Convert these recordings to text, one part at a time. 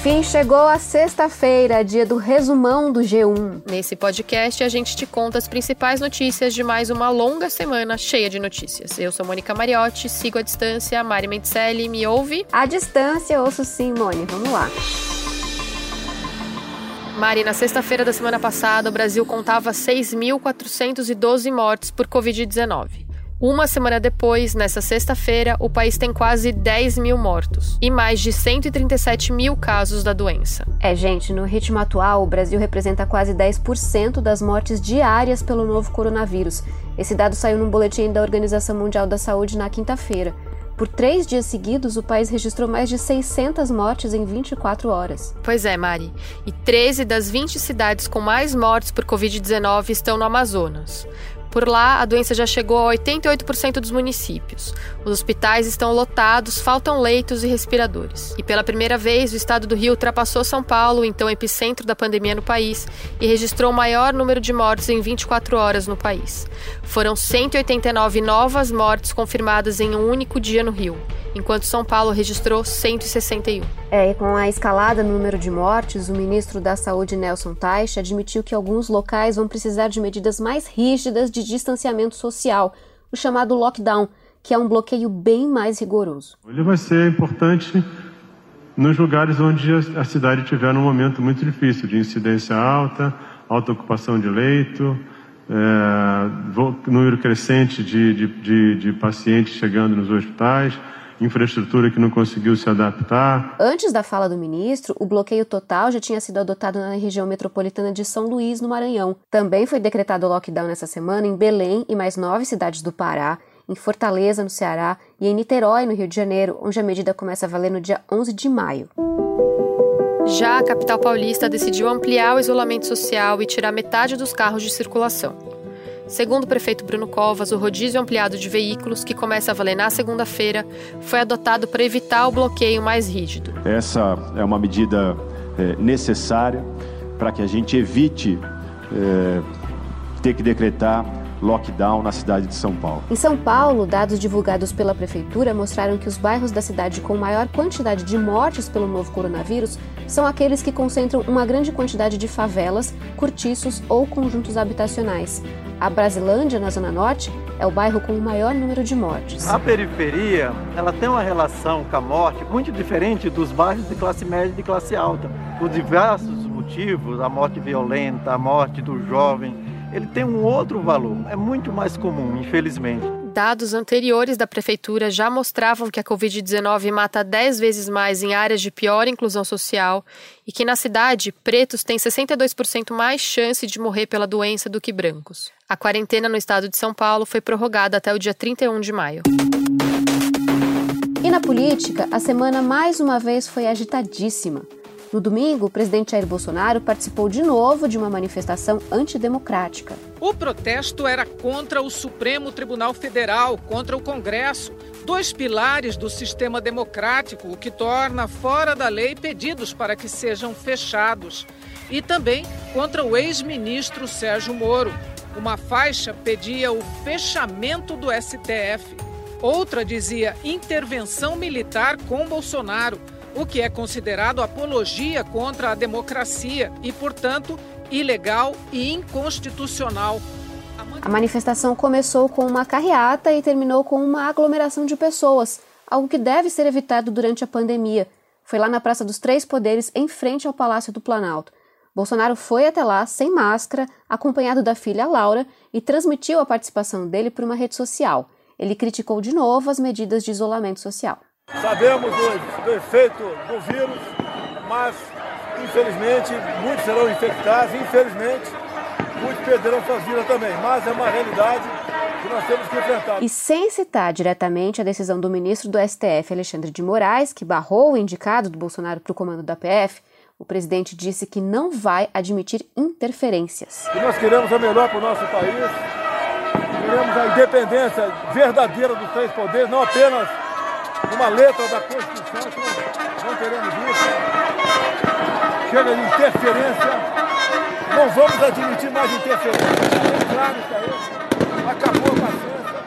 Enfim, chegou a sexta-feira, dia do resumão do G1. Nesse podcast, a gente te conta as principais notícias de mais uma longa semana cheia de notícias. Eu sou Mônica Mariotti, sigo à distância. Mari Mendicelli, me ouve? À distância, ouço sim, Mônica. Vamos lá. Mari, na sexta-feira da semana passada, o Brasil contava 6.412 mortes por Covid-19. Uma semana depois, nessa sexta-feira, o país tem quase 10 mil mortos e mais de 137 mil casos da doença. É, gente, no ritmo atual, o Brasil representa quase 10% das mortes diárias pelo novo coronavírus. Esse dado saiu num boletim da Organização Mundial da Saúde na quinta-feira. Por três dias seguidos, o país registrou mais de 600 mortes em 24 horas. Pois é, Mari. E 13 das 20 cidades com mais mortes por Covid-19 estão no Amazonas. Por lá, a doença já chegou a 88% dos municípios. Os hospitais estão lotados, faltam leitos e respiradores. E pela primeira vez, o estado do Rio ultrapassou São Paulo, então epicentro da pandemia no país, e registrou o maior número de mortes em 24 horas no país. Foram 189 novas mortes confirmadas em um único dia no Rio enquanto São Paulo registrou 161. É, e com a escalada no número de mortes, o ministro da Saúde, Nelson Teich, admitiu que alguns locais vão precisar de medidas mais rígidas de distanciamento social, o chamado lockdown, que é um bloqueio bem mais rigoroso. Ele vai ser importante nos lugares onde a cidade tiver um momento muito difícil, de incidência alta, alta ocupação de leito, é, número crescente de, de, de, de pacientes chegando nos hospitais infraestrutura que não conseguiu se adaptar. Antes da fala do ministro, o bloqueio total já tinha sido adotado na região metropolitana de São Luís, no Maranhão. Também foi decretado o lockdown nessa semana em Belém e mais nove cidades do Pará, em Fortaleza, no Ceará, e em Niterói, no Rio de Janeiro, onde a medida começa a valer no dia 11 de maio. Já a capital paulista decidiu ampliar o isolamento social e tirar metade dos carros de circulação. Segundo o prefeito Bruno Covas, o rodízio ampliado de veículos, que começa a valer na segunda-feira, foi adotado para evitar o bloqueio mais rígido. Essa é uma medida é, necessária para que a gente evite é, ter que decretar lockdown na cidade de São Paulo. Em São Paulo, dados divulgados pela prefeitura mostraram que os bairros da cidade com maior quantidade de mortes pelo novo coronavírus são aqueles que concentram uma grande quantidade de favelas, cortiços ou conjuntos habitacionais. A Brasilândia, na Zona Norte, é o bairro com o maior número de mortes. A periferia, ela tem uma relação com a morte muito diferente dos bairros de classe média e de classe alta. Por diversos motivos, a morte violenta, a morte do jovem, ele tem um outro valor, é muito mais comum, infelizmente. Dados anteriores da prefeitura já mostravam que a Covid-19 mata 10 vezes mais em áreas de pior inclusão social e que na cidade, pretos têm 62% mais chance de morrer pela doença do que brancos. A quarentena no estado de São Paulo foi prorrogada até o dia 31 de maio. E na política, a semana mais uma vez foi agitadíssima. No domingo, o presidente Jair Bolsonaro participou de novo de uma manifestação antidemocrática. O protesto era contra o Supremo Tribunal Federal, contra o Congresso, dois pilares do sistema democrático, o que torna fora da lei pedidos para que sejam fechados. E também contra o ex-ministro Sérgio Moro. Uma faixa pedia o fechamento do STF. Outra dizia intervenção militar com Bolsonaro o que é considerado apologia contra a democracia e, portanto, ilegal e inconstitucional. A manifestação começou com uma carreata e terminou com uma aglomeração de pessoas, algo que deve ser evitado durante a pandemia. Foi lá na Praça dos Três Poderes, em frente ao Palácio do Planalto. Bolsonaro foi até lá sem máscara, acompanhado da filha Laura, e transmitiu a participação dele por uma rede social. Ele criticou de novo as medidas de isolamento social. Sabemos do, do efeito do vírus, mas infelizmente muitos serão infectados, infelizmente muitos perderão suas vidas também. Mas é uma realidade que nós temos que enfrentar. E sem citar diretamente a decisão do ministro do STF, Alexandre de Moraes, que barrou o indicado do Bolsonaro para o comando da PF, o presidente disse que não vai admitir interferências. E nós queremos o melhor para o nosso país, queremos a independência verdadeira dos três poderes, não apenas uma letra da Constituição, que não queremos isso. Chega de interferência, não vamos admitir mais interferência. Claro isso aí, acabou a paciência,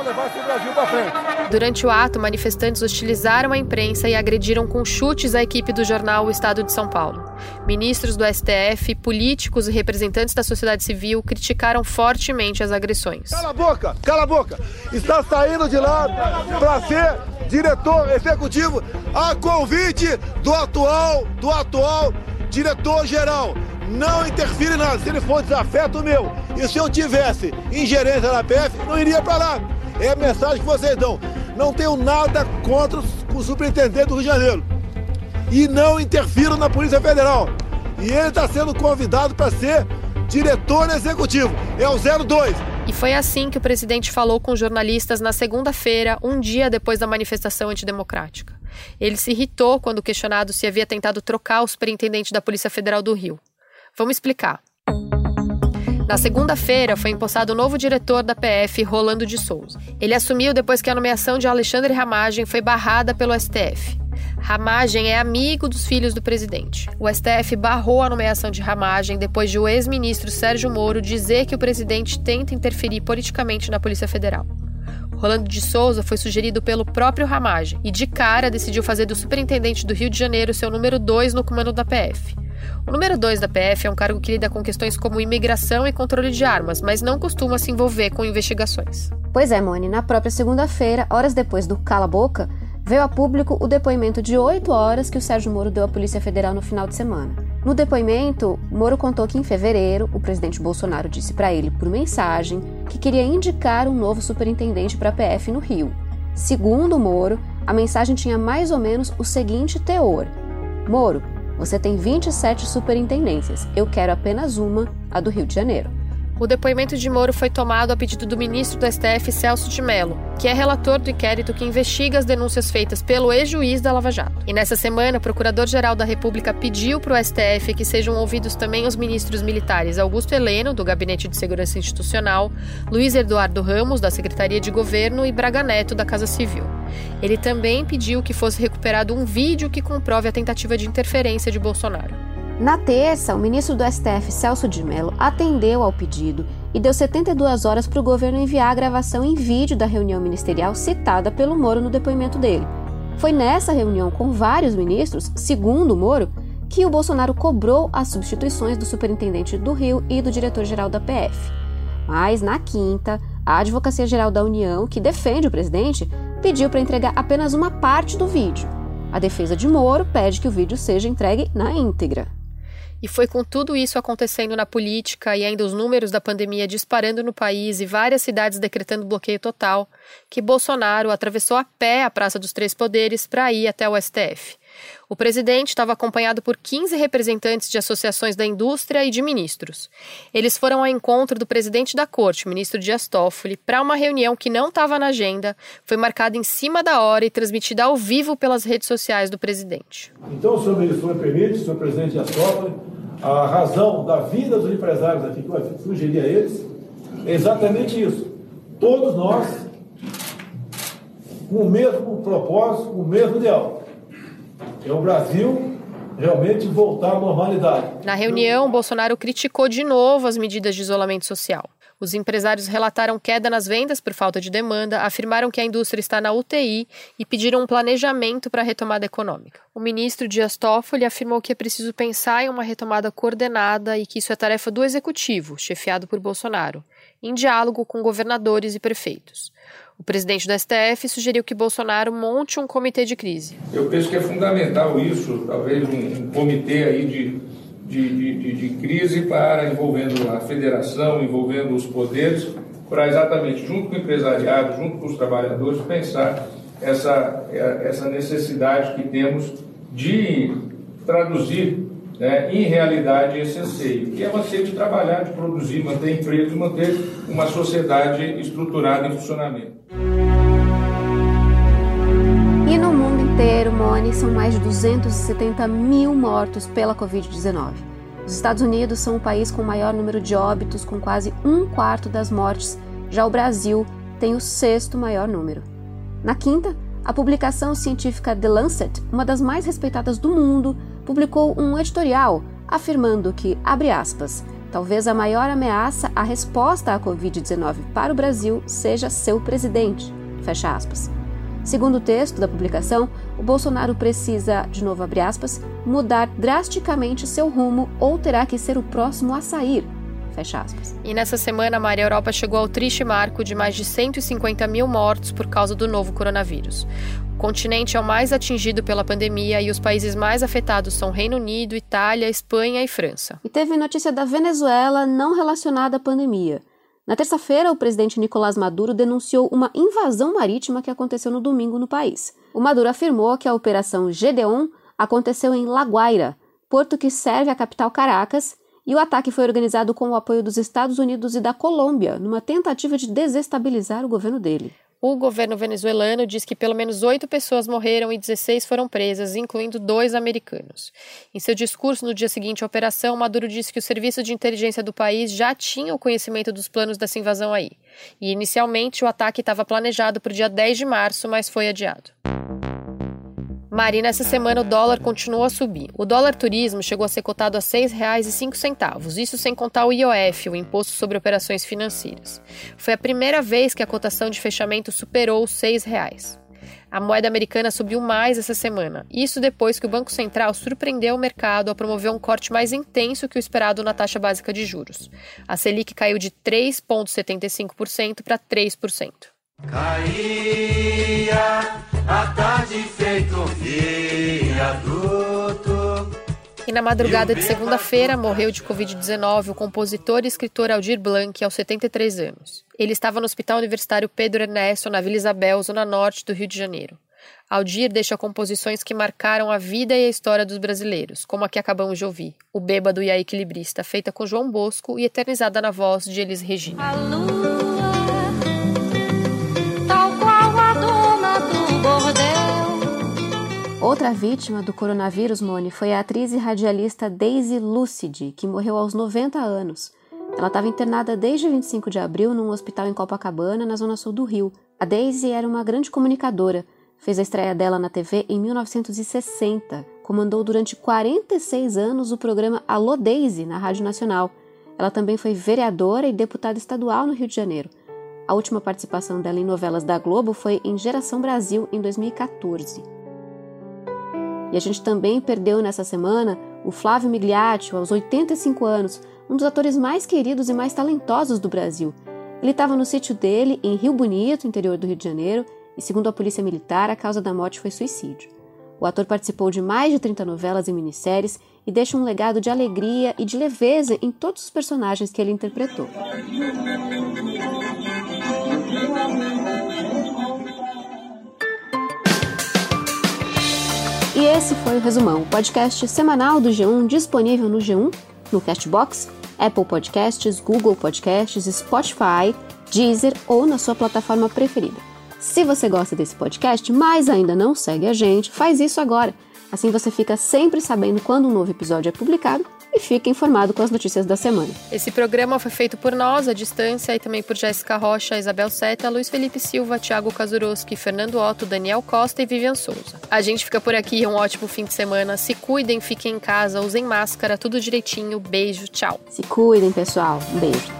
vamos levar esse Brasil para frente. Durante o ato, manifestantes hostilizaram a imprensa e agrediram com chutes a equipe do jornal O Estado de São Paulo. Ministros do STF, políticos e representantes da sociedade civil criticaram fortemente as agressões. Cala a boca, cala a boca. Está saindo de lá para ser diretor executivo a convite do atual, do atual diretor geral. Não interfere nada. Se ele for desafeto meu e se eu tivesse ingerência na PF, não iria para lá. É a mensagem que vocês dão. Não tenho nada contra o superintendente do Rio de Janeiro. E não interfiro na Polícia Federal. E ele está sendo convidado para ser diretor executivo. É o 02. E foi assim que o presidente falou com jornalistas na segunda-feira, um dia depois da manifestação antidemocrática. Ele se irritou quando questionado se havia tentado trocar o superintendente da Polícia Federal do Rio. Vamos explicar. Na segunda-feira, foi empossado o novo diretor da PF, Rolando de Souza. Ele assumiu depois que a nomeação de Alexandre Ramagem foi barrada pelo STF. Ramagem é amigo dos filhos do presidente. O STF barrou a nomeação de Ramagem depois de o ex-ministro Sérgio Moro dizer que o presidente tenta interferir politicamente na Polícia Federal. Rolando de Souza foi sugerido pelo próprio Ramagem e, de cara, decidiu fazer do superintendente do Rio de Janeiro seu número 2 no comando da PF. O número 2 da PF é um cargo que lida com questões como imigração e controle de armas, mas não costuma se envolver com investigações. Pois é, Mone, na própria segunda-feira, horas depois do cala-boca, veio a público o depoimento de oito horas que o Sérgio Moro deu à Polícia Federal no final de semana. No depoimento, Moro contou que em fevereiro, o presidente Bolsonaro disse para ele, por mensagem, que queria indicar um novo superintendente para a PF no Rio. Segundo Moro, a mensagem tinha mais ou menos o seguinte teor: Moro, você tem 27 superintendências. Eu quero apenas uma, a do Rio de Janeiro. O depoimento de Moro foi tomado a pedido do ministro do STF, Celso de Mello, que é relator do inquérito que investiga as denúncias feitas pelo ex-juiz da Lava Jato. E nessa semana, o Procurador-Geral da República pediu para o STF que sejam ouvidos também os ministros militares Augusto Heleno, do Gabinete de Segurança Institucional, Luiz Eduardo Ramos, da Secretaria de Governo e Braga Neto, da Casa Civil. Ele também pediu que fosse recuperado um vídeo que comprove a tentativa de interferência de Bolsonaro. Na terça, o ministro do STF, Celso de Mello, atendeu ao pedido e deu 72 horas para o governo enviar a gravação em vídeo da reunião ministerial citada pelo Moro no depoimento dele. Foi nessa reunião com vários ministros, segundo Moro, que o Bolsonaro cobrou as substituições do superintendente do Rio e do diretor-geral da PF. Mas, na quinta, a Advocacia Geral da União, que defende o presidente, pediu para entregar apenas uma parte do vídeo. A defesa de Moro pede que o vídeo seja entregue na íntegra. E foi com tudo isso acontecendo na política e ainda os números da pandemia disparando no país e várias cidades decretando bloqueio total, que Bolsonaro atravessou a pé a Praça dos Três Poderes para ir até o STF. O presidente estava acompanhado por 15 representantes de associações da indústria e de ministros. Eles foram ao encontro do presidente da corte, o ministro Dias Toffoli, para uma reunião que não estava na agenda, foi marcada em cima da hora e transmitida ao vivo pelas redes sociais do presidente. Então, senhor ministro, me permite, senhor presidente Dias Toffoli, a razão da vida dos empresários aqui, que eu sugeri a eles, é exatamente isso. Todos nós, com o mesmo propósito, com o mesmo ideal. É o Brasil realmente voltar à normalidade. Na reunião, Bolsonaro criticou de novo as medidas de isolamento social. Os empresários relataram queda nas vendas por falta de demanda, afirmaram que a indústria está na UTI e pediram um planejamento para a retomada econômica. O ministro Dias Toffoli afirmou que é preciso pensar em uma retomada coordenada e que isso é tarefa do executivo, chefiado por Bolsonaro, em diálogo com governadores e prefeitos. O presidente do STF sugeriu que Bolsonaro monte um comitê de crise. Eu penso que é fundamental isso, talvez um, comitê aí de de, de, de, crise para envolvendo a federação, envolvendo os poderes, para exatamente, junto com o empresariado, junto com os trabalhadores, pensar essa, essa necessidade que temos de traduzir né, em realidade esse anseio, que é o anseio de trabalhar, de produzir, manter empregos, manter uma sociedade estruturada em funcionamento. No mundo inteiro, Mone, são mais de 270 mil mortos pela Covid-19. Os Estados Unidos são o país com o maior número de óbitos, com quase um quarto das mortes. Já o Brasil tem o sexto maior número. Na quinta, a publicação científica The Lancet, uma das mais respeitadas do mundo, publicou um editorial afirmando que, abre aspas, Talvez a maior ameaça à resposta à Covid-19 para o Brasil seja seu presidente. Fecha aspas. Segundo o texto da publicação, o Bolsonaro precisa, de novo abre aspas, mudar drasticamente seu rumo ou terá que ser o próximo a sair. Fecha aspas. E nessa semana, a Maria Europa chegou ao triste marco de mais de 150 mil mortos por causa do novo coronavírus. O continente é o mais atingido pela pandemia e os países mais afetados são Reino Unido, Itália, Espanha e França. E teve notícia da Venezuela não relacionada à pandemia. Na terça-feira, o presidente Nicolás Maduro denunciou uma invasão marítima que aconteceu no domingo no país. O Maduro afirmou que a operação Gedeon aconteceu em La Guaira, porto que serve à capital Caracas, e o ataque foi organizado com o apoio dos Estados Unidos e da Colômbia, numa tentativa de desestabilizar o governo dele. O governo venezuelano diz que pelo menos oito pessoas morreram e 16 foram presas, incluindo dois americanos. Em seu discurso no dia seguinte à operação, Maduro disse que o serviço de inteligência do país já tinha o conhecimento dos planos dessa invasão aí. E inicialmente o ataque estava planejado para o dia 10 de março, mas foi adiado. Mari, nessa semana o dólar continuou a subir. O dólar turismo chegou a ser cotado a R$ 6,05, isso sem contar o IOF, o Imposto sobre Operações Financeiras. Foi a primeira vez que a cotação de fechamento superou os R$ 6,00. A moeda americana subiu mais essa semana, isso depois que o Banco Central surpreendeu o mercado ao promover um corte mais intenso que o esperado na taxa básica de juros. A Selic caiu de 3,75% para 3%. Caía a tarde feito viaduto. E na madrugada de segunda-feira morreu de Covid-19 o compositor e escritor Aldir Blanc, aos 73 anos. Ele estava no Hospital Universitário Pedro Ernesto, na Vila Isabel, zona norte do Rio de Janeiro. Aldir deixa composições que marcaram a vida e a história dos brasileiros, como a que acabamos de ouvir, O Bêbado e a Equilibrista, feita com João Bosco e eternizada na voz de Elis Regina. Outra vítima do coronavírus, Mone, foi a atriz e radialista Daisy Lucidi, que morreu aos 90 anos. Ela estava internada desde 25 de abril num hospital em Copacabana, na zona sul do Rio. A Daisy era uma grande comunicadora. Fez a estreia dela na TV em 1960. Comandou durante 46 anos o programa Alô Daisy na Rádio Nacional. Ela também foi vereadora e deputada estadual no Rio de Janeiro. A última participação dela em novelas da Globo foi em Geração Brasil, em 2014. E a gente também perdeu nessa semana o Flávio Migliaccio, aos 85 anos, um dos atores mais queridos e mais talentosos do Brasil. Ele estava no sítio dele, em Rio Bonito, interior do Rio de Janeiro, e segundo a Polícia Militar, a causa da morte foi suicídio. O ator participou de mais de 30 novelas e minisséries e deixa um legado de alegria e de leveza em todos os personagens que ele interpretou. E esse foi o Resumão, o podcast semanal do G1 disponível no G1, no Castbox, Apple Podcasts, Google Podcasts, Spotify, Deezer ou na sua plataforma preferida. Se você gosta desse podcast, mas ainda não segue a gente, faz isso agora. Assim você fica sempre sabendo quando um novo episódio é publicado e fica informado com as notícias da semana. Esse programa foi feito por nós, à distância, e também por Jéssica Rocha, Isabel Seta, Luiz Felipe Silva, Thiago Kazuroski, Fernando Otto, Daniel Costa e Vivian Souza. A gente fica por aqui, um ótimo fim de semana. Se cuidem, fiquem em casa, usem máscara, tudo direitinho. Beijo, tchau. Se cuidem, pessoal. Um beijo.